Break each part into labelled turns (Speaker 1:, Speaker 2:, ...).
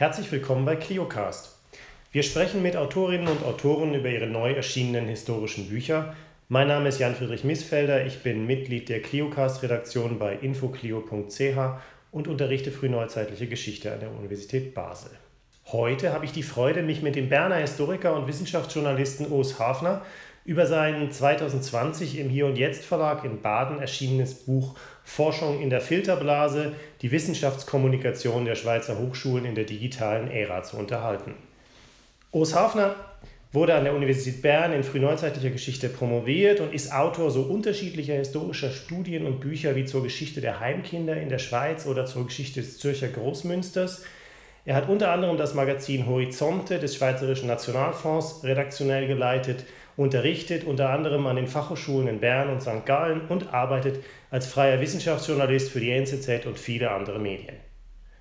Speaker 1: Herzlich willkommen bei ClioCast. Wir sprechen mit Autorinnen und Autoren über ihre neu erschienenen historischen Bücher. Mein Name ist Jan-Friedrich Missfelder, ich bin Mitglied der ClioCast-Redaktion bei infoclio.ch und unterrichte frühneuzeitliche Geschichte an der Universität Basel. Heute habe ich die Freude, mich mit dem Berner Historiker und Wissenschaftsjournalisten Urs Hafner über sein 2020 im Hier und Jetzt Verlag in Baden erschienenes Buch Forschung in der Filterblase, die Wissenschaftskommunikation der Schweizer Hochschulen in der digitalen Ära zu unterhalten. Urs Hafner wurde an der Universität Bern in frühneuzeitlicher Geschichte promoviert und ist Autor so unterschiedlicher historischer Studien und Bücher wie zur Geschichte der Heimkinder in der Schweiz oder zur Geschichte des Zürcher Großmünsters. Er hat unter anderem das Magazin Horizonte des Schweizerischen Nationalfonds redaktionell geleitet – unterrichtet unter anderem an den Fachhochschulen in Bern und St. Gallen und arbeitet als freier Wissenschaftsjournalist für die NZZ und viele andere Medien.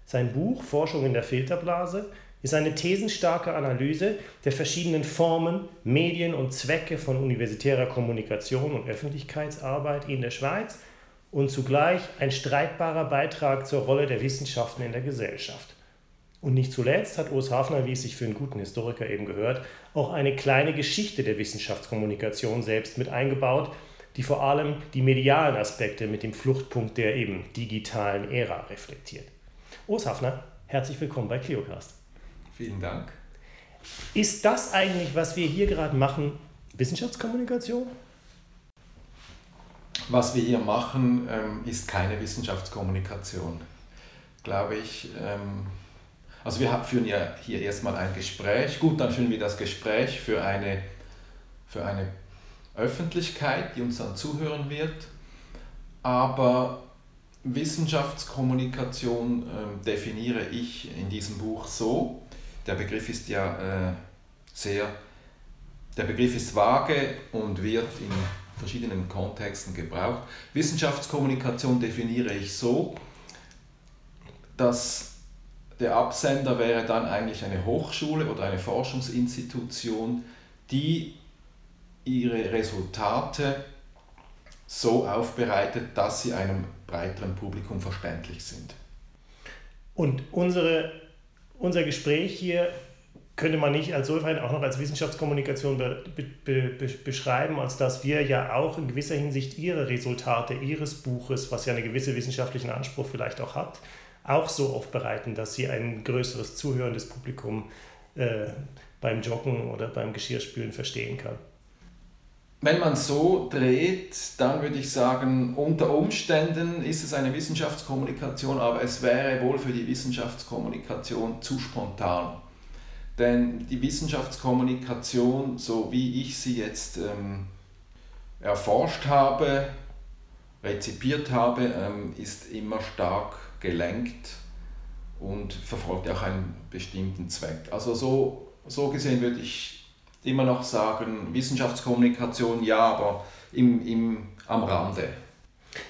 Speaker 1: Sein Buch Forschung in der Filterblase ist eine thesenstarke Analyse der verschiedenen Formen, Medien und Zwecke von universitärer Kommunikation und Öffentlichkeitsarbeit in der Schweiz und zugleich ein streitbarer Beitrag zur Rolle der Wissenschaften in der Gesellschaft. Und nicht zuletzt hat Urs Hafner, wie es sich für einen guten Historiker eben gehört, auch eine kleine Geschichte der Wissenschaftskommunikation selbst mit eingebaut, die vor allem die medialen Aspekte mit dem Fluchtpunkt der eben digitalen Ära reflektiert. Urs Hafner, herzlich willkommen bei Cliocast.
Speaker 2: Vielen Dank.
Speaker 1: Ist das eigentlich, was wir hier gerade machen, Wissenschaftskommunikation?
Speaker 2: Was wir hier machen, ähm, ist keine Wissenschaftskommunikation, glaube ich. Also wir führen ja hier erstmal ein Gespräch. Gut, dann führen wir das Gespräch für eine, für eine Öffentlichkeit, die uns dann zuhören wird. Aber Wissenschaftskommunikation äh, definiere ich in diesem Buch so. Der Begriff ist ja äh, sehr, der Begriff ist vage und wird in verschiedenen Kontexten gebraucht. Wissenschaftskommunikation definiere ich so, dass der Absender wäre dann eigentlich eine Hochschule oder eine Forschungsinstitution, die ihre Resultate so aufbereitet, dass sie einem breiteren Publikum verständlich sind.
Speaker 1: Und unsere, unser Gespräch hier könnte man nicht als solchen auch noch als Wissenschaftskommunikation be, be, be, beschreiben, als dass wir ja auch in gewisser Hinsicht ihre Resultate ihres Buches, was ja einen gewissen wissenschaftlichen Anspruch vielleicht auch hat, auch so aufbereiten, dass sie ein größeres zuhörendes Publikum äh, beim Joggen oder beim Geschirrspülen verstehen kann.
Speaker 2: Wenn man so dreht, dann würde ich sagen, unter Umständen ist es eine Wissenschaftskommunikation, aber es wäre wohl für die Wissenschaftskommunikation zu spontan. Denn die Wissenschaftskommunikation, so wie ich sie jetzt ähm, erforscht habe, rezipiert habe, ähm, ist immer stark gelenkt und verfolgt auch einen bestimmten Zweck. Also so, so gesehen würde ich immer noch sagen, Wissenschaftskommunikation ja, aber im, im, am Rande.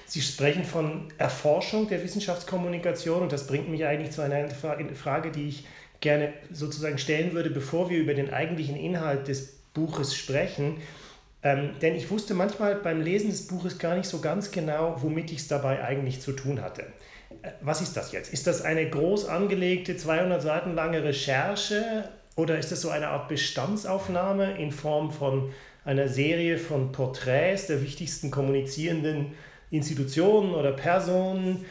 Speaker 1: Sie sprechen von Erforschung der Wissenschaftskommunikation und das bringt mich eigentlich zu einer Frage, die ich gerne sozusagen stellen würde, bevor wir über den eigentlichen Inhalt des Buches sprechen. Ähm, denn ich wusste manchmal beim Lesen des Buches gar nicht so ganz genau, womit ich es dabei eigentlich zu tun hatte. Was ist das jetzt? Ist das eine groß angelegte, 200 Seiten lange Recherche oder ist das so eine Art Bestandsaufnahme in Form von einer Serie von Porträts der wichtigsten kommunizierenden Institutionen oder Personen?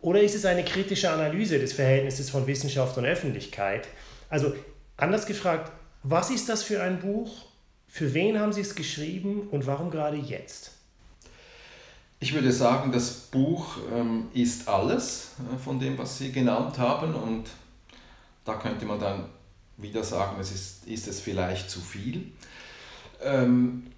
Speaker 1: Oder ist es eine kritische Analyse des Verhältnisses von Wissenschaft und Öffentlichkeit? Also anders gefragt, was ist das für ein Buch? Für wen haben Sie es geschrieben und warum gerade jetzt?
Speaker 2: Ich würde sagen, das Buch ähm, ist alles äh, von dem, was Sie genannt haben und da könnte man dann wieder sagen, es ist, ist es vielleicht zu viel. Ähm,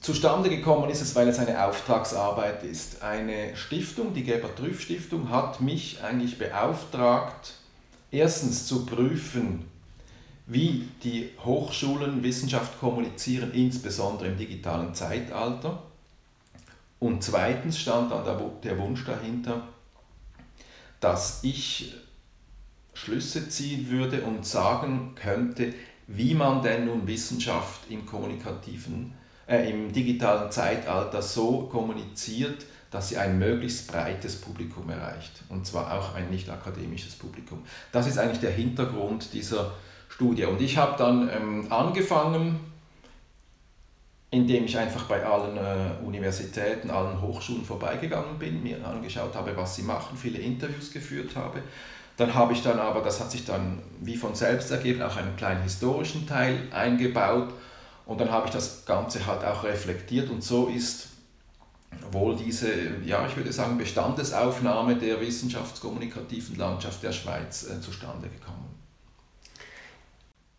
Speaker 2: zustande gekommen ist es, weil es eine Auftragsarbeit ist. Eine Stiftung, die Gebert-Trüff Stiftung, hat mich eigentlich beauftragt, erstens zu prüfen, wie die Hochschulen Wissenschaft kommunizieren, insbesondere im digitalen Zeitalter und zweitens stand dann der Wunsch dahinter, dass ich Schlüsse ziehen würde und sagen könnte, wie man denn nun Wissenschaft im kommunikativen, äh, im digitalen Zeitalter so kommuniziert, dass sie ein möglichst breites Publikum erreicht. Und zwar auch ein nicht akademisches Publikum. Das ist eigentlich der Hintergrund dieser Studie. Und ich habe dann ähm, angefangen, indem ich einfach bei allen äh, Universitäten, allen Hochschulen vorbeigegangen bin, mir angeschaut habe, was sie machen, viele Interviews geführt habe. Dann habe ich dann aber, das hat sich dann wie von selbst ergeben, auch einen kleinen historischen Teil eingebaut und dann habe ich das Ganze halt auch reflektiert und so ist wohl diese, ja, ich würde sagen, Bestandesaufnahme der wissenschaftskommunikativen Landschaft der Schweiz äh, zustande gekommen.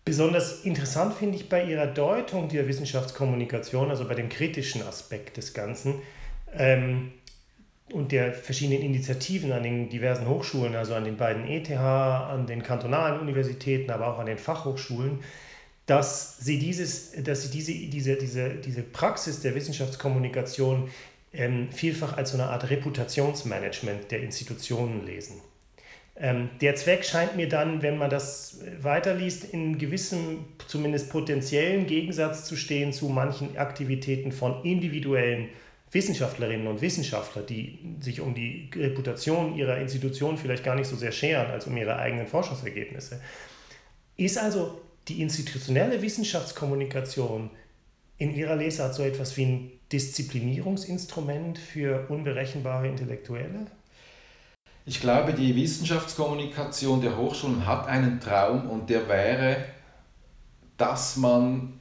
Speaker 1: Besonders interessant finde ich bei Ihrer Deutung der Wissenschaftskommunikation, also bei dem kritischen Aspekt des Ganzen ähm, und der verschiedenen Initiativen an den diversen Hochschulen, also an den beiden ETH, an den kantonalen Universitäten, aber auch an den Fachhochschulen, dass Sie, dieses, dass Sie diese, diese, diese, diese Praxis der Wissenschaftskommunikation ähm, vielfach als so eine Art Reputationsmanagement der Institutionen lesen. Ähm, der Zweck scheint mir dann, wenn man das weiterliest, in gewissem, zumindest potenziellen Gegensatz zu stehen zu manchen Aktivitäten von individuellen Wissenschaftlerinnen und Wissenschaftlern, die sich um die Reputation ihrer Institution vielleicht gar nicht so sehr scheren als um ihre eigenen Forschungsergebnisse. Ist also die institutionelle Wissenschaftskommunikation in Ihrer Lesart so etwas wie ein Disziplinierungsinstrument für unberechenbare Intellektuelle?
Speaker 2: Ich glaube, die Wissenschaftskommunikation der Hochschulen hat einen Traum und der wäre, dass man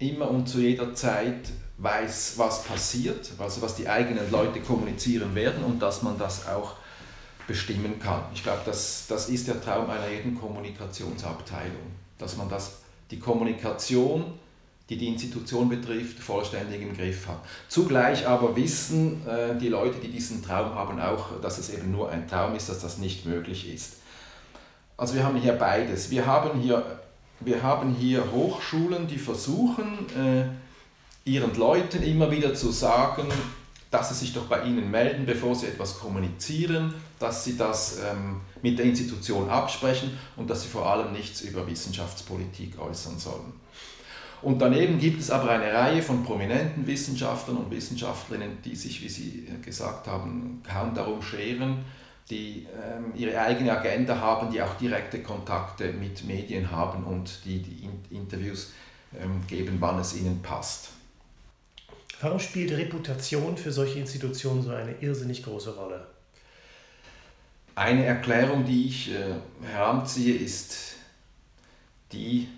Speaker 2: immer und zu jeder Zeit weiß, was passiert, also was die eigenen Leute kommunizieren werden und dass man das auch bestimmen kann. Ich glaube, das, das ist der Traum einer jeden Kommunikationsabteilung, dass man das, die Kommunikation die die Institution betrifft, vollständig im Griff hat. Zugleich aber wissen äh, die Leute, die diesen Traum haben, auch, dass es eben nur ein Traum ist, dass das nicht möglich ist. Also wir haben hier beides. Wir haben hier, wir haben hier Hochschulen, die versuchen, äh, ihren Leuten immer wieder zu sagen, dass sie sich doch bei ihnen melden, bevor sie etwas kommunizieren, dass sie das ähm, mit der Institution absprechen und dass sie vor allem nichts über Wissenschaftspolitik äußern sollen. Und daneben gibt es aber eine Reihe von prominenten Wissenschaftlern und Wissenschaftlerinnen, die sich, wie Sie gesagt haben, kaum darum scheren, die ähm, ihre eigene Agenda haben, die auch direkte Kontakte mit Medien haben und die die in Interviews ähm, geben, wann es ihnen passt.
Speaker 1: Warum spielt Reputation für solche Institutionen so eine irrsinnig große Rolle?
Speaker 2: Eine Erklärung, die ich äh, heranziehe, ist die,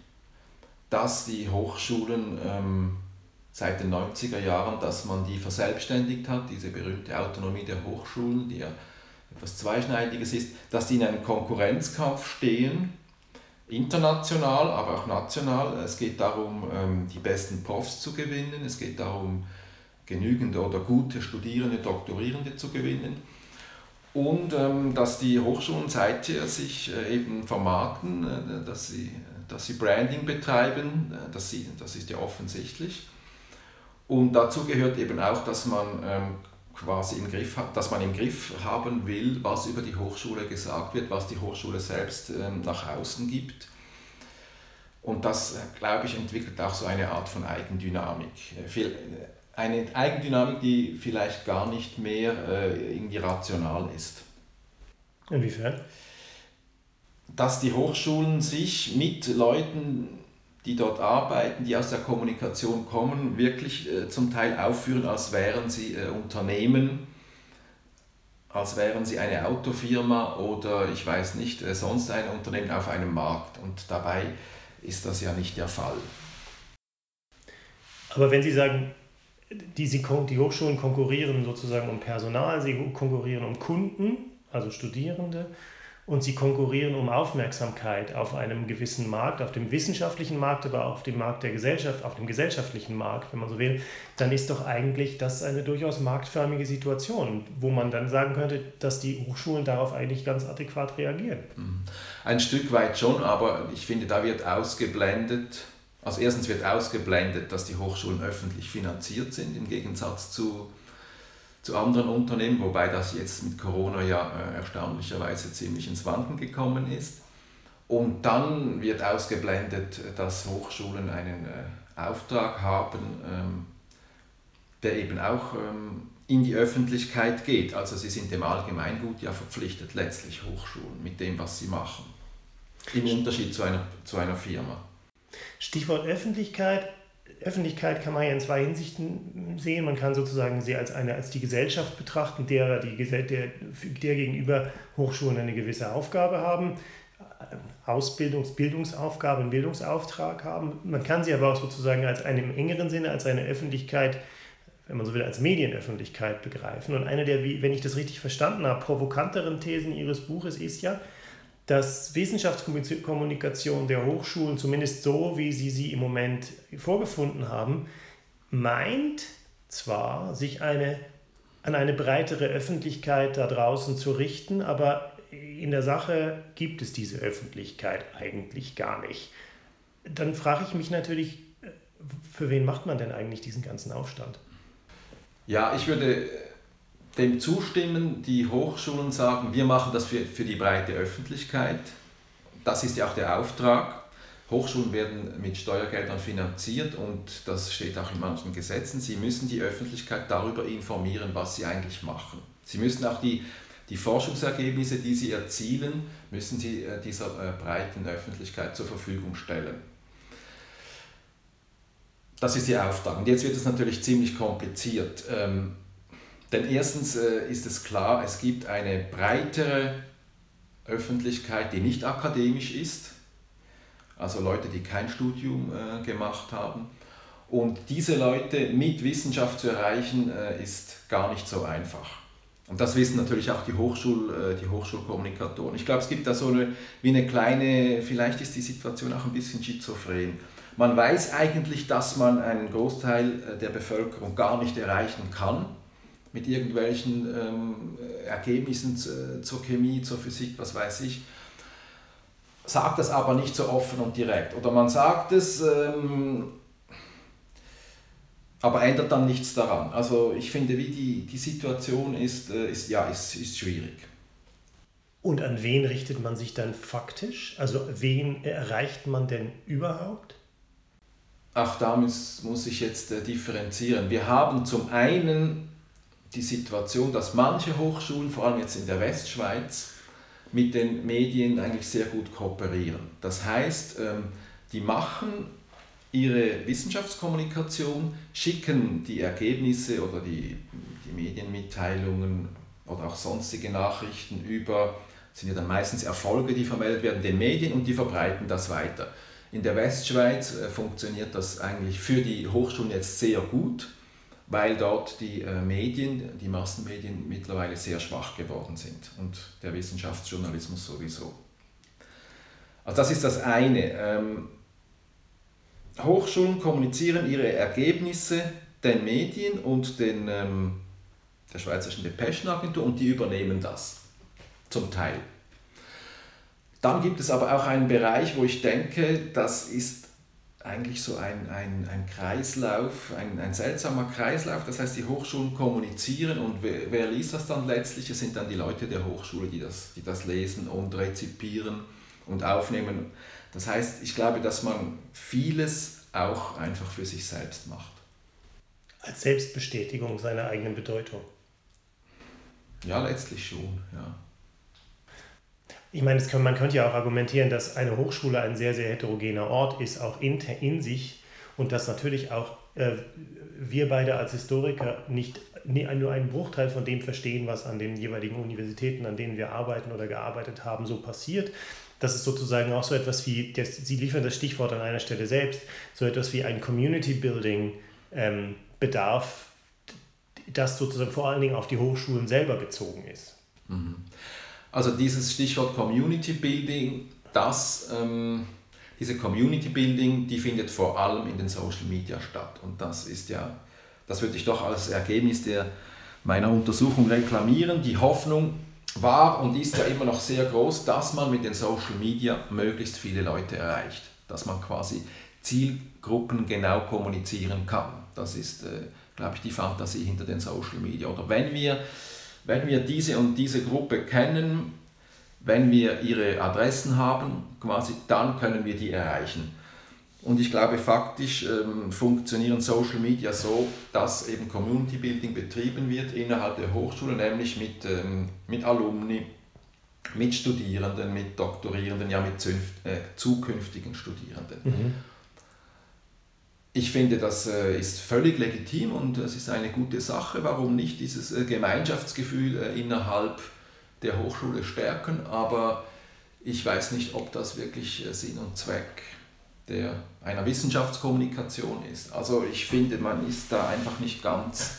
Speaker 2: dass die Hochschulen ähm, seit den 90er Jahren, dass man die verselbstständigt hat, diese berühmte Autonomie der Hochschulen, die ja etwas Zweischneidiges ist, dass die in einem Konkurrenzkampf stehen, international, aber auch national. Es geht darum, ähm, die besten Profs zu gewinnen, es geht darum, genügend oder gute Studierende, Doktorierende zu gewinnen. Und ähm, dass die Hochschulen seither sich äh, eben vermarkten, äh, dass sie dass sie Branding betreiben, äh, das, sie, das ist ja offensichtlich. Und dazu gehört eben auch, dass man ähm, quasi im Griff hat, dass man im Griff haben will, was über die Hochschule gesagt wird, was die Hochschule selbst ähm, nach außen gibt. Und das, äh, glaube ich, entwickelt auch so eine Art von Eigendynamik. Äh, eine Eigendynamik, die vielleicht gar nicht mehr äh, irgendwie rational ist.
Speaker 1: Inwiefern?
Speaker 2: Dass die Hochschulen sich mit Leuten, die dort arbeiten, die aus der Kommunikation kommen, wirklich äh, zum Teil aufführen, als wären sie äh, Unternehmen, als wären sie eine Autofirma oder ich weiß nicht, äh, sonst ein Unternehmen auf einem Markt. Und dabei ist das ja nicht der Fall.
Speaker 1: Aber wenn Sie sagen, die, die Hochschulen konkurrieren sozusagen um Personal, sie konkurrieren um Kunden, also Studierende, und sie konkurrieren um Aufmerksamkeit auf einem gewissen Markt, auf dem wissenschaftlichen Markt, aber auch auf dem Markt der Gesellschaft, auf dem gesellschaftlichen Markt, wenn man so will, dann ist doch eigentlich das eine durchaus marktförmige Situation, wo man dann sagen könnte, dass die Hochschulen darauf eigentlich ganz adäquat reagieren.
Speaker 2: Mhm. Ein Stück weit schon, aber ich finde, da wird ausgeblendet, also erstens wird ausgeblendet, dass die Hochschulen öffentlich finanziert sind, im Gegensatz zu zu anderen Unternehmen, wobei das jetzt mit Corona ja äh, erstaunlicherweise ziemlich ins Wanken gekommen ist. Und dann wird ausgeblendet, dass Hochschulen einen äh, Auftrag haben, ähm, der eben auch ähm, in die Öffentlichkeit geht. Also sie sind dem Allgemeingut ja verpflichtet, letztlich Hochschulen, mit dem, was sie machen. Im Unterschied zu einer, zu einer Firma.
Speaker 1: Stichwort Öffentlichkeit. Öffentlichkeit kann man ja in zwei Hinsichten sehen. Man kann sozusagen sie als, eine, als die Gesellschaft betrachten, der, die, der, der gegenüber Hochschulen eine gewisse Aufgabe haben, Ausbildungs-, Bildungsaufgabe, einen Bildungsauftrag haben. Man kann sie aber auch sozusagen als eine im engeren Sinne, als eine Öffentlichkeit wenn man so will, als Medienöffentlichkeit begreifen. Und eine der, wenn ich das richtig verstanden habe, provokanteren Thesen Ihres Buches ist ja, dass Wissenschaftskommunikation der Hochschulen, zumindest so, wie Sie sie im Moment vorgefunden haben, meint zwar, sich eine, an eine breitere Öffentlichkeit da draußen zu richten, aber in der Sache gibt es diese Öffentlichkeit eigentlich gar nicht. Dann frage ich mich natürlich, für wen macht man denn eigentlich diesen ganzen Aufstand?
Speaker 2: Ja, ich würde dem zustimmen, die Hochschulen sagen, wir machen das für, für die breite Öffentlichkeit. Das ist ja auch der Auftrag. Hochschulen werden mit Steuergeldern finanziert und das steht auch in manchen Gesetzen. Sie müssen die Öffentlichkeit darüber informieren, was sie eigentlich machen. Sie müssen auch die, die Forschungsergebnisse, die sie erzielen, müssen sie äh, dieser äh, breiten Öffentlichkeit zur Verfügung stellen. Das ist Ihr Auftrag. Und jetzt wird es natürlich ziemlich kompliziert. Denn erstens äh, ist es klar, es gibt eine breitere Öffentlichkeit, die nicht akademisch ist, also Leute, die kein Studium äh, gemacht haben. Und diese Leute mit Wissenschaft zu erreichen, äh, ist gar nicht so einfach. Und das wissen natürlich auch die, Hochschul, die Hochschulkommunikatoren. Ich glaube, es gibt da so eine, wie eine kleine, vielleicht ist die Situation auch ein bisschen schizophren. Man weiß eigentlich, dass man einen Großteil der Bevölkerung gar nicht erreichen kann mit irgendwelchen ähm, Ergebnissen äh, zur Chemie, zur Physik, was weiß ich. Sagt das aber nicht so offen und direkt. Oder man sagt es, ähm, aber ändert dann nichts daran. Also ich finde, wie die, die Situation ist, äh, ist, ja, ist, ist schwierig.
Speaker 1: Und an wen richtet man sich dann faktisch? Also wen erreicht man denn überhaupt?
Speaker 2: Auch da muss, muss ich jetzt äh, differenzieren. Wir haben zum einen die Situation, dass manche Hochschulen, vor allem jetzt in der Westschweiz, mit den Medien eigentlich sehr gut kooperieren. Das heißt, ähm, die machen ihre Wissenschaftskommunikation, schicken die Ergebnisse oder die, die Medienmitteilungen oder auch sonstige Nachrichten über, sind ja dann meistens Erfolge, die vermeldet werden, den Medien und die verbreiten das weiter. In der Westschweiz äh, funktioniert das eigentlich für die Hochschulen jetzt sehr gut, weil dort die äh, Medien, die Massenmedien mittlerweile sehr schwach geworden sind und der Wissenschaftsjournalismus sowieso. Also das ist das eine. Ähm, Hochschulen kommunizieren ihre Ergebnisse den Medien und den, ähm, der Schweizerischen Depeschenagentur und die übernehmen das zum Teil. Dann gibt es aber auch einen Bereich, wo ich denke, das ist eigentlich so ein, ein, ein Kreislauf, ein, ein seltsamer Kreislauf. Das heißt, die Hochschulen kommunizieren und wer, wer liest das dann letztlich? Es sind dann die Leute der Hochschule, die das, die das lesen und rezipieren und aufnehmen. Das heißt, ich glaube, dass man vieles auch einfach für sich selbst macht.
Speaker 1: Als Selbstbestätigung seiner eigenen Bedeutung.
Speaker 2: Ja, letztlich schon, ja.
Speaker 1: Ich meine, kann, man könnte ja auch argumentieren, dass eine Hochschule ein sehr, sehr heterogener Ort ist, auch in, in sich und dass natürlich auch äh, wir beide als Historiker nicht nur einen Bruchteil von dem verstehen, was an den jeweiligen Universitäten, an denen wir arbeiten oder gearbeitet haben, so passiert. Das ist sozusagen auch so etwas wie, das, Sie liefern das Stichwort an einer Stelle selbst, so etwas wie ein Community Building ähm, bedarf, das sozusagen vor allen Dingen auf die Hochschulen selber bezogen ist.
Speaker 2: Mhm. Also dieses Stichwort Community Building, das, ähm, diese Community Building, die findet vor allem in den Social Media statt. Und das ist ja, das würde ich doch als Ergebnis der, meiner Untersuchung reklamieren. Die Hoffnung war und ist ja immer noch sehr groß, dass man mit den Social Media möglichst viele Leute erreicht. Dass man quasi Zielgruppen genau kommunizieren kann. Das ist, äh, glaube ich, die Fantasie hinter den Social Media. Oder wenn wir wenn wir diese und diese Gruppe kennen, wenn wir ihre Adressen haben, quasi, dann können wir die erreichen. Und ich glaube, faktisch ähm, funktionieren Social Media so, dass eben Community Building betrieben wird innerhalb der Hochschule, nämlich mit, ähm, mit Alumni, mit Studierenden, mit Doktorierenden, ja mit äh, zukünftigen Studierenden. Mhm. Ich finde, das äh, ist völlig legitim und es ist eine gute Sache. Warum nicht dieses äh, Gemeinschaftsgefühl äh, innerhalb der Hochschule stärken? Aber ich weiß nicht, ob das wirklich Sinn und Zweck der, einer Wissenschaftskommunikation ist. Also ich finde, man ist da einfach nicht ganz,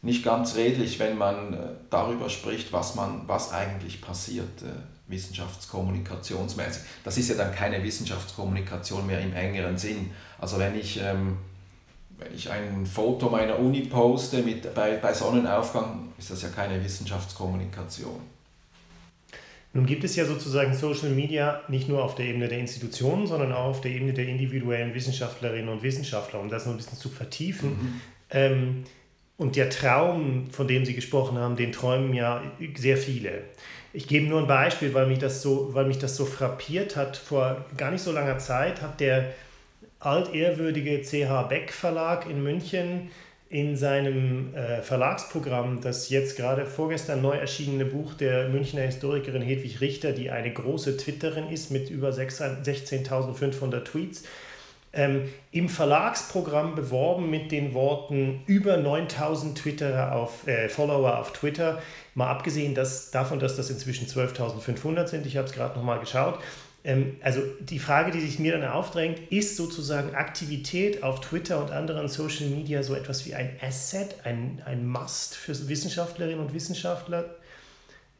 Speaker 2: nicht ganz redlich, wenn man darüber spricht, was, man, was eigentlich passiert wissenschaftskommunikationsmäßig. Das ist ja dann keine Wissenschaftskommunikation mehr im engeren Sinn. Also wenn ich, ähm, wenn ich ein Foto meiner Uni poste mit, bei, bei Sonnenaufgang, ist das ja keine Wissenschaftskommunikation.
Speaker 1: Nun gibt es ja sozusagen Social Media nicht nur auf der Ebene der Institutionen, sondern auch auf der Ebene der individuellen Wissenschaftlerinnen und Wissenschaftler, um das noch ein bisschen zu vertiefen. Mhm. Ähm, und der Traum, von dem Sie gesprochen haben, den träumen ja sehr viele. Ich gebe nur ein Beispiel, weil mich das so, weil mich das so frappiert hat. Vor gar nicht so langer Zeit hat der altehrwürdige CH Beck Verlag in München in seinem äh, Verlagsprogramm das jetzt gerade vorgestern neu erschienene Buch der Münchner Historikerin Hedwig Richter, die eine große Twitterin ist mit über 16.500 Tweets, ähm, im Verlagsprogramm beworben mit den Worten über 9000 Twitterer auf, äh, Follower auf Twitter. Mal abgesehen dass, davon, dass das inzwischen 12.500 sind, ich habe es gerade nochmal geschaut. Ähm, also die Frage, die sich mir dann aufdrängt, ist sozusagen Aktivität auf Twitter und anderen Social Media so etwas wie ein Asset, ein, ein Must für Wissenschaftlerinnen und Wissenschaftler?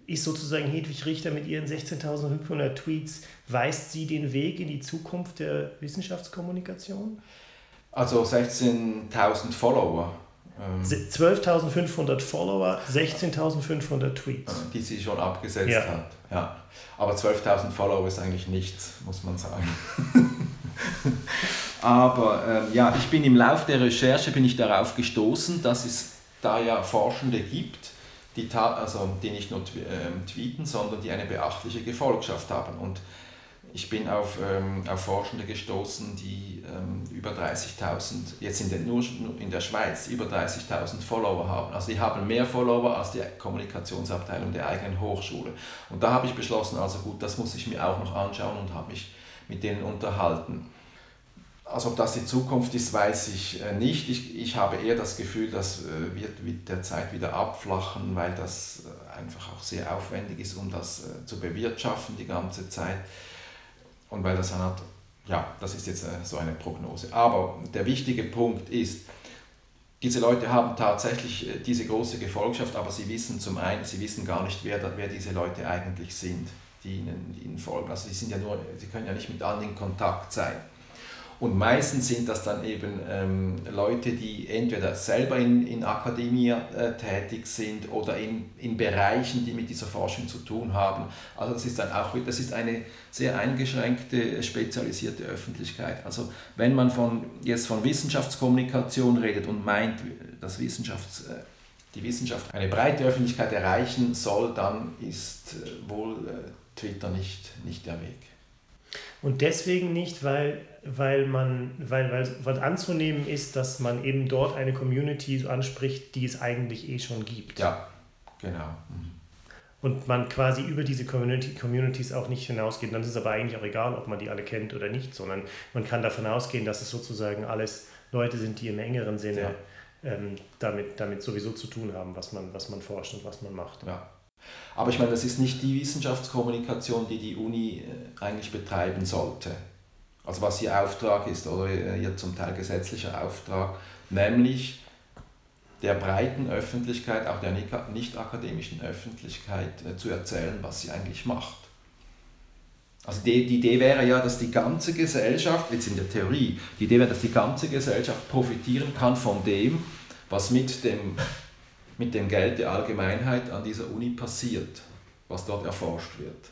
Speaker 1: Ist sozusagen Hedwig Richter mit ihren 16.500 Tweets, weist sie den Weg in die Zukunft der Wissenschaftskommunikation?
Speaker 2: Also 16.000 Follower.
Speaker 1: 12.500 ähm, Follower, 16.500 Tweets.
Speaker 2: Die sie schon abgesetzt ja. hat. Ja. Aber 12.000 Follower ist eigentlich nichts, muss man sagen. Aber ähm, ja, ich bin im Laufe der Recherche bin ich darauf gestoßen, dass es da ja Forschende gibt, die, also, die nicht nur ähm, tweeten, sondern die eine beachtliche Gefolgschaft haben. Und ich bin auf, ähm, auf Forschende gestoßen, die ähm, über 30.000, jetzt in der, nur in der Schweiz, über 30.000 Follower haben. Also die haben mehr Follower als die Kommunikationsabteilung der eigenen Hochschule. Und da habe ich beschlossen, also gut, das muss ich mir auch noch anschauen und habe mich mit denen unterhalten. Also ob das die Zukunft ist, weiß ich äh, nicht. Ich, ich habe eher das Gefühl, das äh, wird mit der Zeit wieder abflachen, weil das äh, einfach auch sehr aufwendig ist, um das zu bewirtschaften die ganze Zeit und weil das hat, ja, das ist jetzt so eine Prognose. Aber der wichtige Punkt ist, diese Leute haben tatsächlich diese große Gefolgschaft, aber sie wissen zum einen, sie wissen gar nicht, wer, wer diese Leute eigentlich sind, die ihnen, die ihnen folgen. Also die sind ja nur, sie können ja nicht mit allen in Kontakt sein. Und meistens sind das dann eben ähm, Leute, die entweder selber in, in Akademie äh, tätig sind oder in, in Bereichen, die mit dieser Forschung zu tun haben. Also das ist dann auch das ist eine sehr eingeschränkte, spezialisierte Öffentlichkeit. Also wenn man von, jetzt von Wissenschaftskommunikation redet und meint, dass Wissenschafts, äh, die Wissenschaft eine breite Öffentlichkeit erreichen soll, dann ist äh, wohl äh, Twitter nicht, nicht der Weg.
Speaker 1: Und deswegen nicht, weil weil man, weil, weil was anzunehmen ist, dass man eben dort eine Community anspricht, die es eigentlich eh schon gibt.
Speaker 2: Ja, genau. Mhm.
Speaker 1: Und man quasi über diese Community, Communities auch nicht hinausgeht. Dann ist es aber eigentlich auch egal, ob man die alle kennt oder nicht, sondern man kann davon ausgehen, dass es sozusagen alles Leute sind, die im engeren Sinne ja. ähm, damit, damit sowieso zu tun haben, was man, was man forscht und was man macht.
Speaker 2: Ja. Aber ich meine, das ist nicht die Wissenschaftskommunikation, die die Uni äh, eigentlich betreiben sollte also was ihr Auftrag ist oder ihr zum Teil gesetzlicher Auftrag, nämlich der breiten Öffentlichkeit, auch der nicht akademischen Öffentlichkeit äh, zu erzählen, was sie eigentlich macht. Also die, die Idee wäre ja, dass die ganze Gesellschaft, jetzt in der Theorie, die Idee wäre, dass die ganze Gesellschaft profitieren kann von dem, was mit dem, mit dem Geld der Allgemeinheit an dieser Uni passiert, was dort erforscht wird.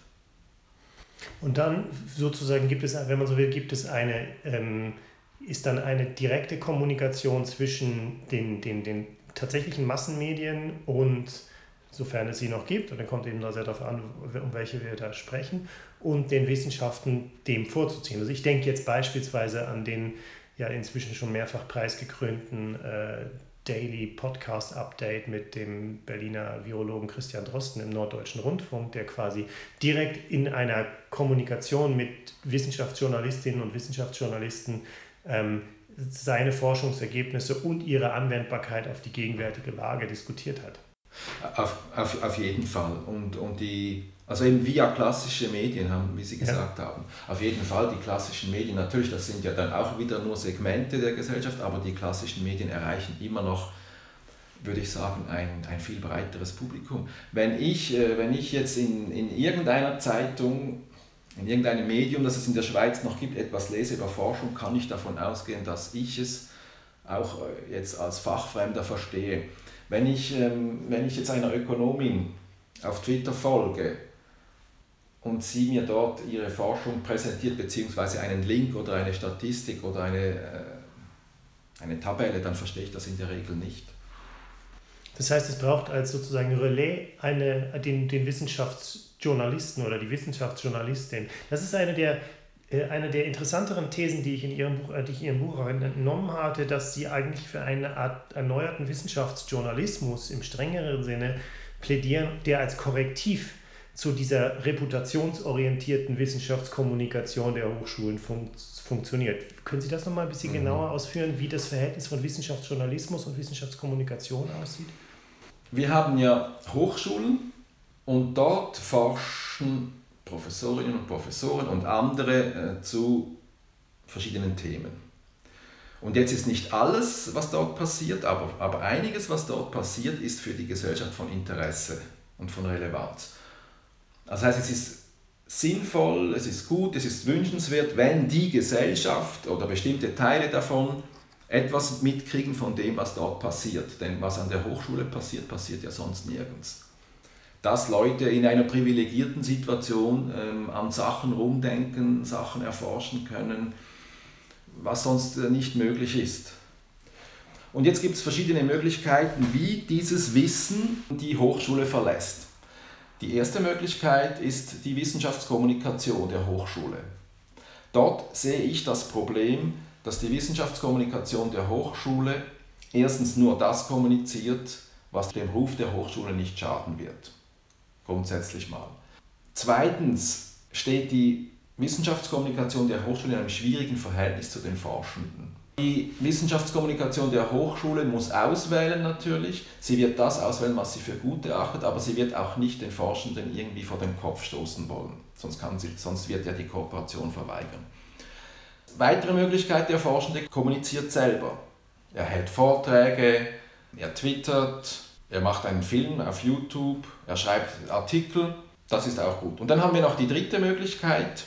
Speaker 1: Und dann sozusagen gibt es, wenn man so will, gibt es eine, ähm, ist dann eine direkte Kommunikation zwischen den, den, den tatsächlichen Massenmedien und sofern es sie noch gibt, und dann kommt eben da sehr darauf an, um welche wir da sprechen, und den Wissenschaften dem vorzuziehen. Also ich denke jetzt beispielsweise an den ja inzwischen schon mehrfach preisgekrönten äh, Daily Podcast Update mit dem Berliner Virologen Christian Drosten im Norddeutschen Rundfunk, der quasi direkt in einer Kommunikation mit Wissenschaftsjournalistinnen und Wissenschaftsjournalisten ähm, seine Forschungsergebnisse und ihre Anwendbarkeit auf die gegenwärtige Lage diskutiert hat.
Speaker 2: Auf, auf, auf jeden Fall. Und, und die, also eben via klassische Medien, haben, wie Sie gesagt ja. haben. Auf jeden Fall die klassischen Medien, natürlich, das sind ja dann auch wieder nur Segmente der Gesellschaft, aber die klassischen Medien erreichen immer noch, würde ich sagen, ein, ein viel breiteres Publikum. Wenn ich, äh, wenn ich jetzt in, in irgendeiner Zeitung, in irgendeinem Medium, das es in der Schweiz noch gibt, etwas lese über Forschung, kann ich davon ausgehen, dass ich es auch äh, jetzt als Fachfremder verstehe. Wenn ich, ähm, wenn ich jetzt einer Ökonomin auf Twitter folge, und sie mir dort ihre Forschung präsentiert, beziehungsweise einen Link oder eine Statistik oder eine, äh, eine Tabelle, dann verstehe ich das in der Regel nicht.
Speaker 1: Das heißt, es braucht als sozusagen Relais eine, den, den Wissenschaftsjournalisten oder die Wissenschaftsjournalistin. Das ist eine der, äh, eine der interessanteren Thesen, die ich, in ihrem Buch, äh, die ich in Ihrem Buch entnommen hatte, dass Sie eigentlich für eine Art erneuerten Wissenschaftsjournalismus im strengeren Sinne plädieren, der als Korrektiv zu dieser reputationsorientierten Wissenschaftskommunikation der Hochschulen fun funktioniert. Können Sie das nochmal ein bisschen mhm. genauer ausführen, wie das Verhältnis von Wissenschaftsjournalismus und Wissenschaftskommunikation aussieht?
Speaker 2: Wir haben ja Hochschulen und dort forschen Professorinnen und Professoren und andere äh, zu verschiedenen Themen. Und jetzt ist nicht alles, was dort passiert, aber, aber einiges, was dort passiert, ist für die Gesellschaft von Interesse und von Relevanz. Das heißt, es ist sinnvoll, es ist gut, es ist wünschenswert, wenn die Gesellschaft oder bestimmte Teile davon etwas mitkriegen von dem, was dort passiert. Denn was an der Hochschule passiert, passiert ja sonst nirgends. Dass Leute in einer privilegierten Situation ähm, an Sachen rumdenken, Sachen erforschen können, was sonst äh, nicht möglich ist. Und jetzt gibt es verschiedene Möglichkeiten, wie dieses Wissen die Hochschule verlässt. Die erste Möglichkeit ist die Wissenschaftskommunikation der Hochschule. Dort sehe ich das Problem, dass die Wissenschaftskommunikation der Hochschule erstens nur das kommuniziert, was dem Ruf der Hochschule nicht schaden wird. Grundsätzlich mal. Zweitens steht die Wissenschaftskommunikation der Hochschule in einem schwierigen Verhältnis zu den Forschenden. Die Wissenschaftskommunikation der Hochschule muss auswählen natürlich. Sie wird das auswählen, was sie für gut erachtet, aber sie wird auch nicht den Forschenden irgendwie vor den Kopf stoßen wollen. Sonst, kann sie, sonst wird ja die Kooperation verweigern. Weitere Möglichkeit, der Forschende kommuniziert selber. Er hält Vorträge, er twittert, er macht einen Film auf YouTube, er schreibt Artikel. Das ist auch gut. Und dann haben wir noch die dritte Möglichkeit,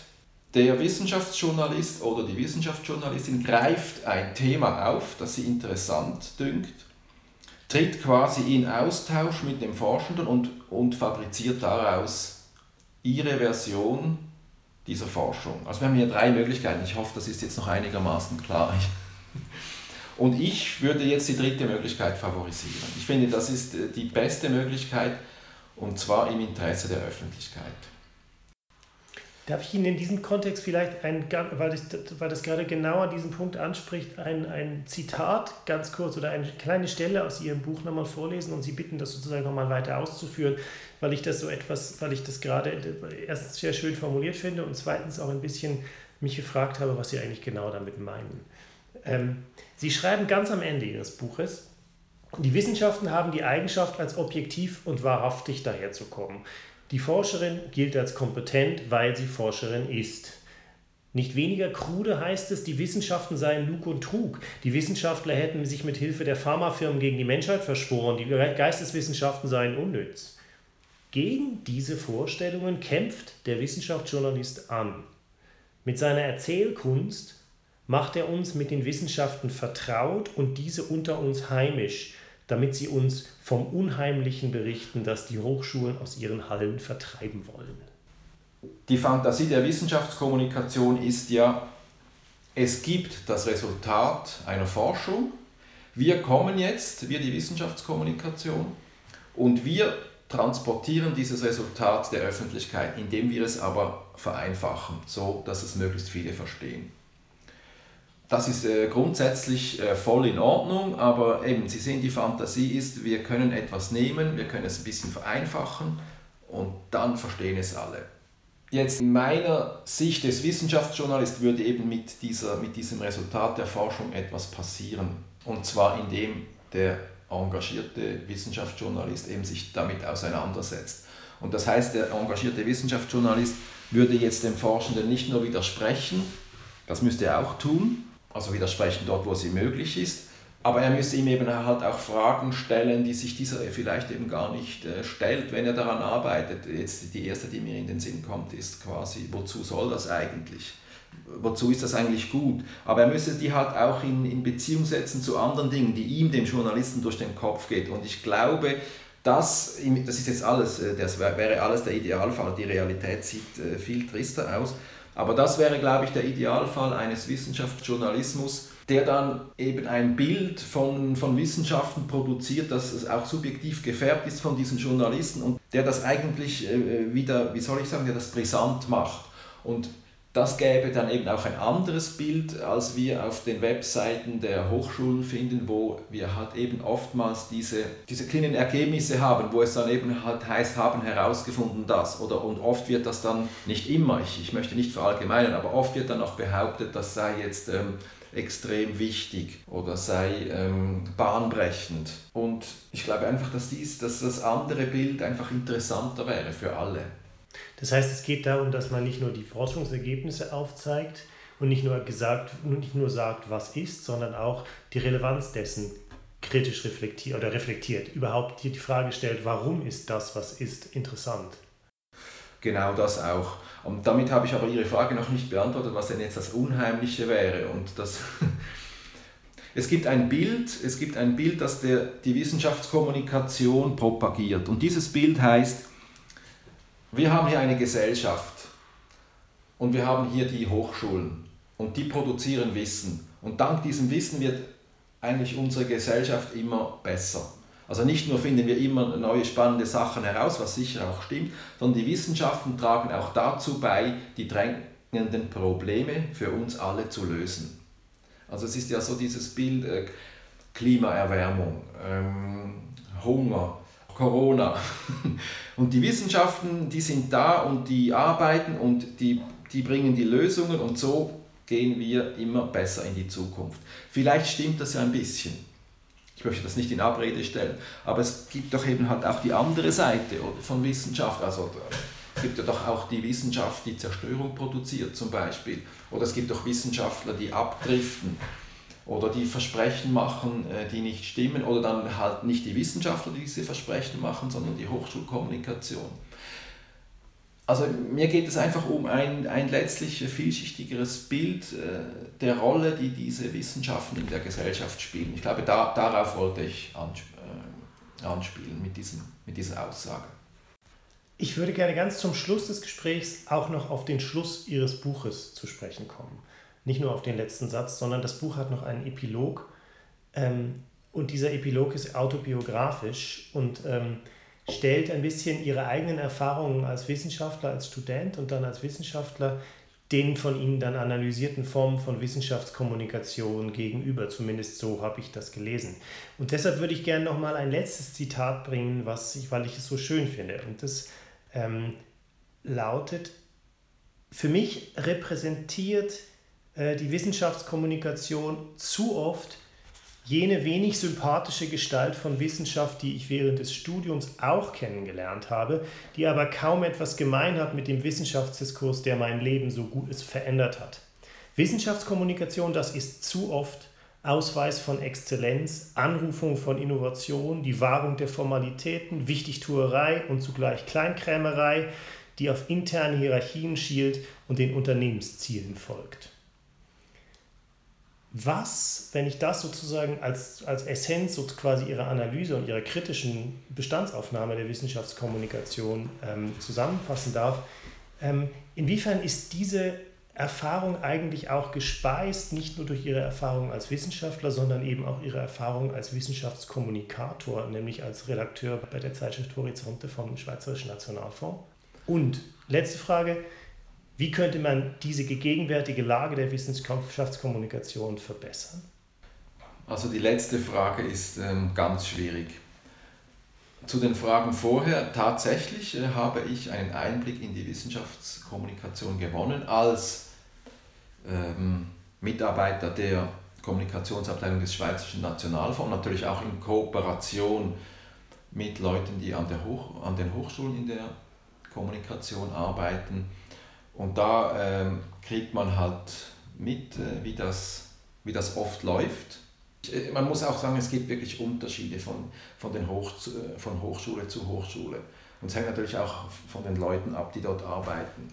Speaker 2: der Wissenschaftsjournalist oder die Wissenschaftsjournalistin greift ein Thema auf, das sie interessant dünkt, tritt quasi in Austausch mit dem Forschenden und, und fabriziert daraus ihre Version dieser Forschung. Also wir haben hier drei Möglichkeiten. Ich hoffe, das ist jetzt noch einigermaßen klar. Und ich würde jetzt die dritte Möglichkeit favorisieren. Ich finde, das ist die beste Möglichkeit und zwar im Interesse der Öffentlichkeit.
Speaker 1: Darf ich Ihnen in diesem Kontext vielleicht ein, weil das, weil das gerade genau an diesem Punkt anspricht, ein, ein Zitat ganz kurz oder eine kleine Stelle aus Ihrem Buch nochmal vorlesen und Sie bitten, das sozusagen nochmal weiter auszuführen, weil ich das so etwas, weil ich das gerade erstens sehr schön formuliert finde und zweitens auch ein bisschen mich gefragt habe, was Sie eigentlich genau damit meinen. Ähm, Sie schreiben ganz am Ende Ihres Buches, die Wissenschaften haben die Eigenschaft, als objektiv und wahrhaftig daherzukommen. Die Forscherin gilt als kompetent, weil sie Forscherin ist. Nicht weniger krude heißt es, die Wissenschaften seien Lug und Trug. Die Wissenschaftler hätten sich mit Hilfe der Pharmafirmen gegen die Menschheit verschworen, die Geisteswissenschaften seien unnütz. Gegen diese Vorstellungen kämpft der Wissenschaftsjournalist an. Mit seiner Erzählkunst macht er uns mit den Wissenschaften vertraut und diese unter uns heimisch damit sie uns vom Unheimlichen berichten, das die Hochschulen aus ihren Hallen vertreiben wollen.
Speaker 2: Die Fantasie der Wissenschaftskommunikation ist ja, es gibt das Resultat einer Forschung, wir kommen jetzt, wir die Wissenschaftskommunikation, und wir transportieren dieses Resultat der Öffentlichkeit, indem wir es aber vereinfachen, so dass es möglichst viele verstehen. Das ist äh, grundsätzlich äh, voll in Ordnung, aber eben, Sie sehen, die Fantasie ist, wir können etwas nehmen, wir können es ein bisschen vereinfachen und dann verstehen es alle. Jetzt in meiner Sicht des Wissenschaftsjournalisten würde eben mit, dieser, mit diesem Resultat der Forschung etwas passieren. Und zwar indem der engagierte Wissenschaftsjournalist eben sich damit auseinandersetzt. Und das heißt, der engagierte Wissenschaftsjournalist würde jetzt dem Forschenden nicht nur widersprechen, das müsste er auch tun, also widersprechen dort, wo sie möglich ist. Aber er müsste ihm eben halt auch Fragen stellen, die sich dieser vielleicht eben gar nicht äh, stellt, wenn er daran arbeitet. Jetzt die erste, die mir in den Sinn kommt, ist quasi, wozu soll das eigentlich? Wozu ist das eigentlich gut? Aber er müsste die halt auch in, in Beziehung setzen zu anderen Dingen, die ihm, dem Journalisten, durch den Kopf geht. Und ich glaube, das, das ist jetzt alles, äh, das wäre alles der Idealfall. Die Realität sieht äh, viel trister aus. Aber das wäre, glaube ich, der Idealfall eines Wissenschaftsjournalismus, der dann eben ein Bild von, von Wissenschaften produziert, das auch subjektiv gefärbt ist von diesen Journalisten und der das eigentlich äh, wieder, wie soll ich sagen, der das brisant macht. Und das gäbe dann eben auch ein anderes Bild, als wir auf den Webseiten der Hochschulen finden, wo wir halt eben oftmals diese, diese kleinen Ergebnisse haben, wo es dann eben halt heißt, haben herausgefunden das. Oder, und oft wird das dann, nicht immer, ich, ich möchte nicht verallgemeinern, aber oft wird dann auch behauptet, das sei jetzt ähm, extrem wichtig oder sei ähm, bahnbrechend. Und ich glaube einfach, dass, dies, dass das andere Bild einfach interessanter wäre für alle.
Speaker 1: Das heißt, es geht darum, dass man nicht nur die Forschungsergebnisse aufzeigt und nicht nur, gesagt, nicht nur sagt, was ist, sondern auch die Relevanz dessen kritisch reflektiert oder reflektiert. Überhaupt die Frage stellt, warum ist das, was ist, interessant?
Speaker 2: Genau das auch. Und damit habe ich aber Ihre Frage noch nicht beantwortet, was denn jetzt das Unheimliche wäre. Und das es gibt ein Bild, es gibt ein Bild, das der, die Wissenschaftskommunikation propagiert. Und dieses Bild heißt, wir haben hier eine Gesellschaft und wir haben hier die Hochschulen und die produzieren Wissen. Und dank diesem Wissen wird eigentlich unsere Gesellschaft immer besser. Also nicht nur finden wir immer neue spannende Sachen heraus, was sicher auch stimmt, sondern die Wissenschaften tragen auch dazu bei, die drängenden Probleme für uns alle zu lösen. Also es ist ja so dieses Bild äh, Klimaerwärmung, ähm, Hunger, Corona. Und die Wissenschaften, die sind da und die arbeiten und die, die bringen die Lösungen und so gehen wir immer besser in die Zukunft. Vielleicht stimmt das ja ein bisschen. Ich möchte das nicht in Abrede stellen, aber es gibt doch eben halt auch die andere Seite von Wissenschaft. Also es gibt ja doch auch die Wissenschaft, die Zerstörung produziert zum Beispiel. Oder es gibt doch Wissenschaftler, die abdriften oder die Versprechen machen, äh, die nicht stimmen, oder dann halt nicht die Wissenschaftler, die diese Versprechen machen, sondern die Hochschulkommunikation. Also mir geht es einfach um ein, ein letztlich vielschichtigeres Bild äh, der Rolle, die diese Wissenschaften in der Gesellschaft spielen. Ich glaube, da, darauf wollte ich äh, anspielen mit, diesem, mit dieser Aussage.
Speaker 1: Ich würde gerne ganz zum Schluss des Gesprächs auch noch auf den Schluss Ihres Buches zu sprechen kommen nicht nur auf den letzten Satz, sondern das Buch hat noch einen Epilog. Ähm, und dieser Epilog ist autobiografisch und ähm, stellt ein bisschen ihre eigenen Erfahrungen als Wissenschaftler, als Student und dann als Wissenschaftler den von ihnen dann analysierten Formen von Wissenschaftskommunikation gegenüber. Zumindest so habe ich das gelesen. Und deshalb würde ich gerne noch mal ein letztes Zitat bringen, was ich, weil ich es so schön finde. Und das ähm, lautet: Für mich repräsentiert die Wissenschaftskommunikation zu oft jene wenig sympathische Gestalt von Wissenschaft, die ich während des Studiums auch kennengelernt habe, die aber kaum etwas gemein hat mit dem Wissenschaftsdiskurs, der mein Leben so gut es verändert hat. Wissenschaftskommunikation, das ist zu oft Ausweis von Exzellenz, Anrufung von Innovation, die Wahrung der Formalitäten, Wichtigtuerei und zugleich Kleinkrämerei, die auf interne Hierarchien schielt und den Unternehmenszielen folgt was, wenn ich das sozusagen als, als Essenz so quasi Ihrer Analyse und Ihrer kritischen Bestandsaufnahme der Wissenschaftskommunikation ähm, zusammenfassen darf, ähm, inwiefern ist diese Erfahrung eigentlich auch gespeist, nicht nur durch Ihre Erfahrung als Wissenschaftler, sondern eben auch Ihre Erfahrung als Wissenschaftskommunikator, nämlich als Redakteur bei der Zeitschrift Horizonte vom Schweizerischen Nationalfonds. Und letzte Frage, wie könnte man diese gegenwärtige Lage der Wissenschaftskommunikation verbessern?
Speaker 2: Also die letzte Frage ist ähm, ganz schwierig. Zu den Fragen vorher, tatsächlich äh, habe ich einen Einblick in die Wissenschaftskommunikation gewonnen als ähm, Mitarbeiter der Kommunikationsabteilung des Schweizerischen Nationalfonds, natürlich auch in Kooperation mit Leuten, die an, der Hoch, an den Hochschulen in der Kommunikation arbeiten. Und da ähm, kriegt man halt mit, äh, wie, das, wie das oft läuft. Äh, man muss auch sagen, es gibt wirklich Unterschiede von, von, den Hoch, äh, von Hochschule zu Hochschule. Und es hängt natürlich auch von den Leuten ab, die dort arbeiten.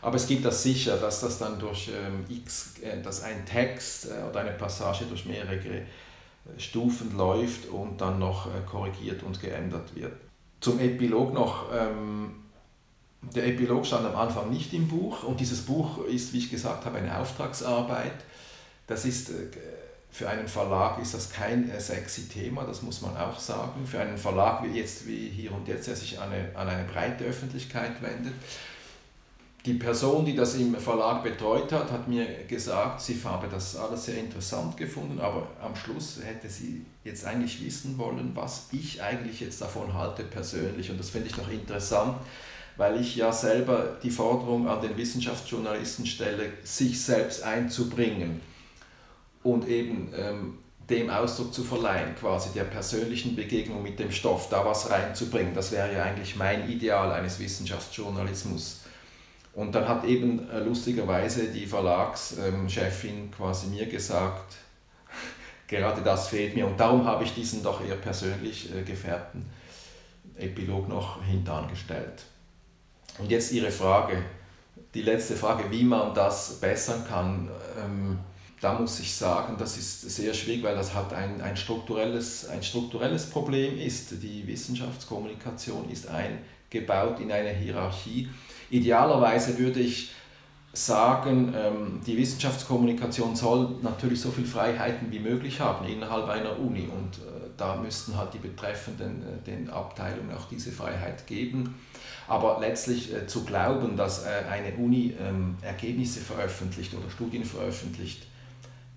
Speaker 2: Aber es gibt das sicher, dass das dann durch ähm, X, äh, dass ein Text äh, oder eine Passage durch mehrere äh, Stufen läuft und dann noch korrigiert und geändert wird. Zum Epilog noch. Ähm, der Epilog stand am Anfang nicht im Buch und dieses Buch ist, wie ich gesagt habe, eine Auftragsarbeit. Das ist äh, für einen Verlag ist das kein äh, sexy Thema, das muss man auch sagen. Für einen Verlag wie jetzt wie hier und jetzt, der sich an eine, an eine breite Öffentlichkeit wendet. Die Person, die das im Verlag betreut hat, hat mir gesagt, sie habe das alles sehr interessant gefunden, aber am Schluss hätte sie jetzt eigentlich wissen wollen, was ich eigentlich jetzt davon halte persönlich. Und das finde ich noch interessant, weil ich ja selber die Forderung an den Wissenschaftsjournalisten stelle, sich selbst einzubringen und eben ähm, dem Ausdruck zu verleihen, quasi der persönlichen Begegnung mit dem Stoff, da was reinzubringen. Das wäre ja eigentlich mein Ideal eines Wissenschaftsjournalismus. Und dann hat eben äh, lustigerweise die Verlagschefin quasi mir gesagt, gerade das fehlt mir und darum habe ich diesen doch eher persönlich äh, gefärbten Epilog noch hintangestellt. Und jetzt Ihre Frage, die letzte Frage, wie man das bessern kann. Ähm, da muss ich sagen, das ist sehr schwierig, weil das halt ein, ein, strukturelles, ein strukturelles Problem ist. Die Wissenschaftskommunikation ist eingebaut in eine Hierarchie. Idealerweise würde ich sagen, ähm, die Wissenschaftskommunikation soll natürlich so viele Freiheiten wie möglich haben innerhalb einer Uni und äh, da müssten halt die Betreffenden äh, den Abteilungen auch diese Freiheit geben. Aber letztlich äh, zu glauben, dass eine Uni ähm, Ergebnisse veröffentlicht oder Studien veröffentlicht,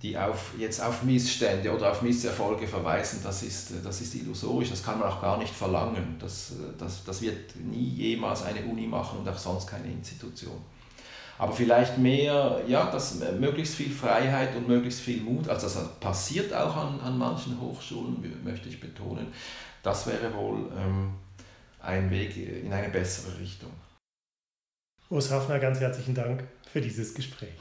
Speaker 2: die auf, jetzt auf Missstände oder auf Misserfolge verweisen, das ist, das ist illusorisch, das kann man auch gar nicht verlangen. Das, das, das wird nie jemals eine Uni machen und auch sonst keine Institution. Aber vielleicht mehr, ja, das, möglichst viel Freiheit und möglichst viel Mut, also das passiert auch an, an manchen Hochschulen, möchte ich betonen, das wäre wohl ähm, ein Weg in eine bessere Richtung.
Speaker 1: Urs Hafner, ganz herzlichen Dank für dieses Gespräch.